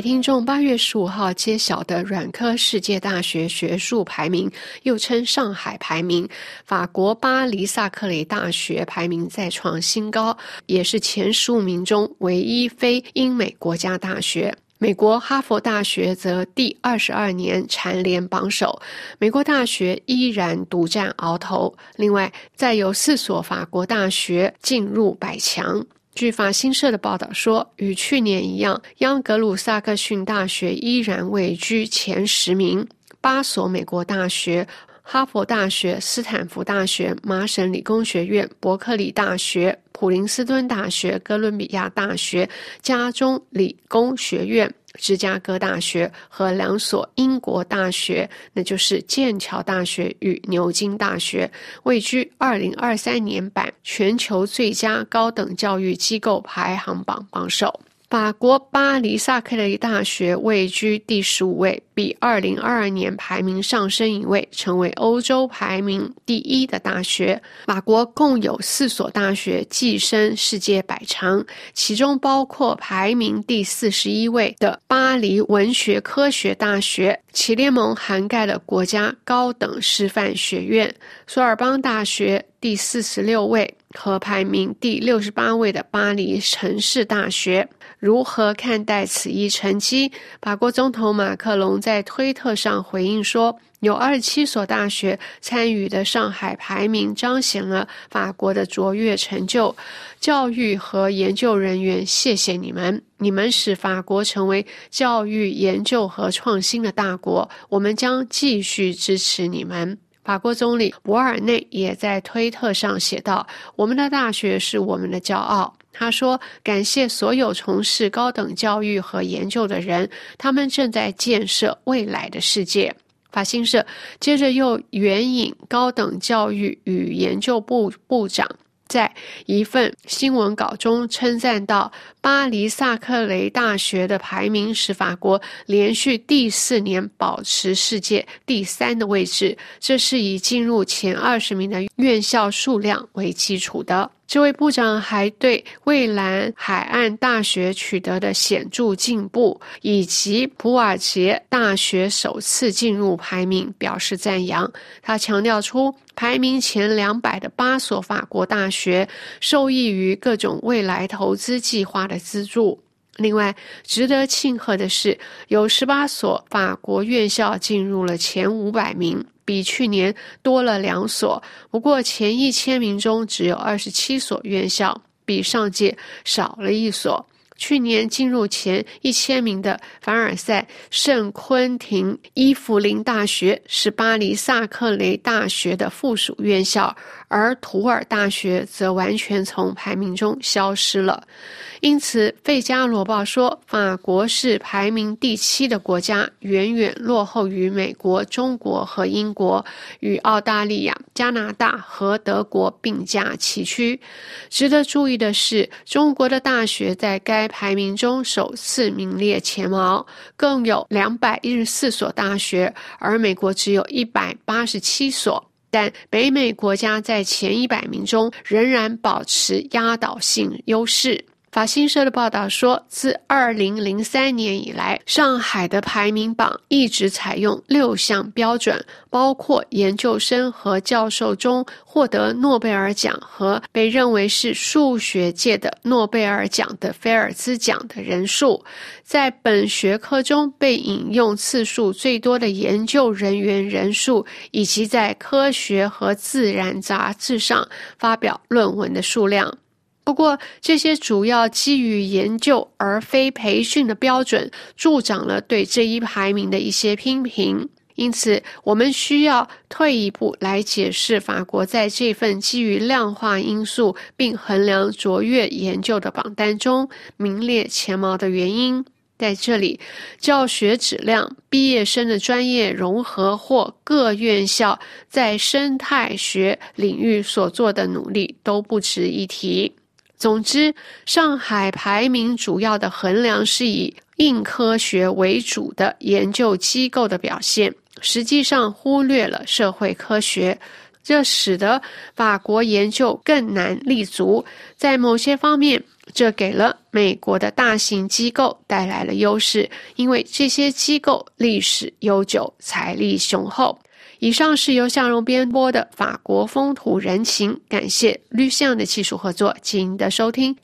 听众，八月十五号揭晓的软科世界大学学术排名，又称上海排名，法国巴黎萨克雷大学排名再创新高，也是前十五名中唯一非英美国家大学。美国哈佛大学则第二十二年蝉联榜首，美国大学依然独占鳌头。另外，再有四所法国大学进入百强。据法新社的报道说，与去年一样，央格鲁萨克逊大学依然位居前十名。八所美国大学——哈佛大学、斯坦福大学、麻省理工学院、伯克利大学、普林斯顿大学、哥伦比亚大学、加州理工学院。芝加哥大学和两所英国大学，那就是剑桥大学与牛津大学，位居二零二三年版全球最佳高等教育机构排行榜榜首。法国巴黎萨克雷大学位居第十五位，比二零二二年排名上升一位，成为欧洲排名第一的大学。法国共有四所大学跻身世界百强，其中包括排名第四十一位的巴黎文学科学大学，其联盟涵盖了国家高等师范学院。索尔邦大学第四十六位和排名第六十八位的巴黎城市大学。如何看待此一成绩？法国总统马克龙在推特上回应说：“有二十七所大学参与的上海排名，彰显了法国的卓越成就。教育和研究人员，谢谢你们！你们使法国成为教育研究和创新的大国。我们将继续支持你们。”法国总理博尔内也在推特上写道：“我们的大学是我们的骄傲。”他说：“感谢所有从事高等教育和研究的人，他们正在建设未来的世界。”法新社接着又援引高等教育与研究部部长在一份新闻稿中称赞到：“巴黎萨克雷大学的排名使法国连续第四年保持世界第三的位置，这是以进入前二十名的院校数量为基础的。”这位部长还对蔚蓝海岸大学取得的显著进步，以及普瓦捷大学首次进入排名表示赞扬。他强调出，排名前两百的八所法国大学受益于各种未来投资计划的资助。另外，值得庆贺的是，有十八所法国院校进入了前五百名。比去年多了两所，不过前一千名中只有二十七所院校，比上届少了一所。去年进入前一千名的凡尔赛圣昆廷伊芙琳大学是巴黎萨克雷大学的附属院校，而图尔大学则完全从排名中消失了。因此，《费加罗报》说，法国是排名第七的国家，远远落后于美国、中国和英国，与澳大利亚、加拿大和德国并驾齐驱。值得注意的是，中国的大学在该排名中首次名列前茅，共有两百一十四所大学，而美国只有一百八十七所。但北美国家在前一百名中仍然保持压倒性优势。法新社的报道说，自二零零三年以来，上海的排名榜一直采用六项标准，包括研究生和教授中获得诺贝尔奖和被认为是数学界的诺贝尔奖的菲尔兹奖的人数，在本学科中被引用次数最多的研究人员人数，以及在科学和自然杂志上发表论文的数量。不过，这些主要基于研究而非培训的标准，助长了对这一排名的一些批评。因此，我们需要退一步来解释法国在这份基于量化因素并衡量卓越研究的榜单中名列前茅的原因。在这里，教学质量、毕业生的专业融合或各院校在生态学领域所做的努力都不值一提。总之，上海排名主要的衡量是以硬科学为主的研究机构的表现，实际上忽略了社会科学，这使得法国研究更难立足。在某些方面，这给了美国的大型机构带来了优势，因为这些机构历史悠久，财力雄厚。以上是由向荣编播的《法国风土人情》，感谢绿象的技术合作，请您的收听。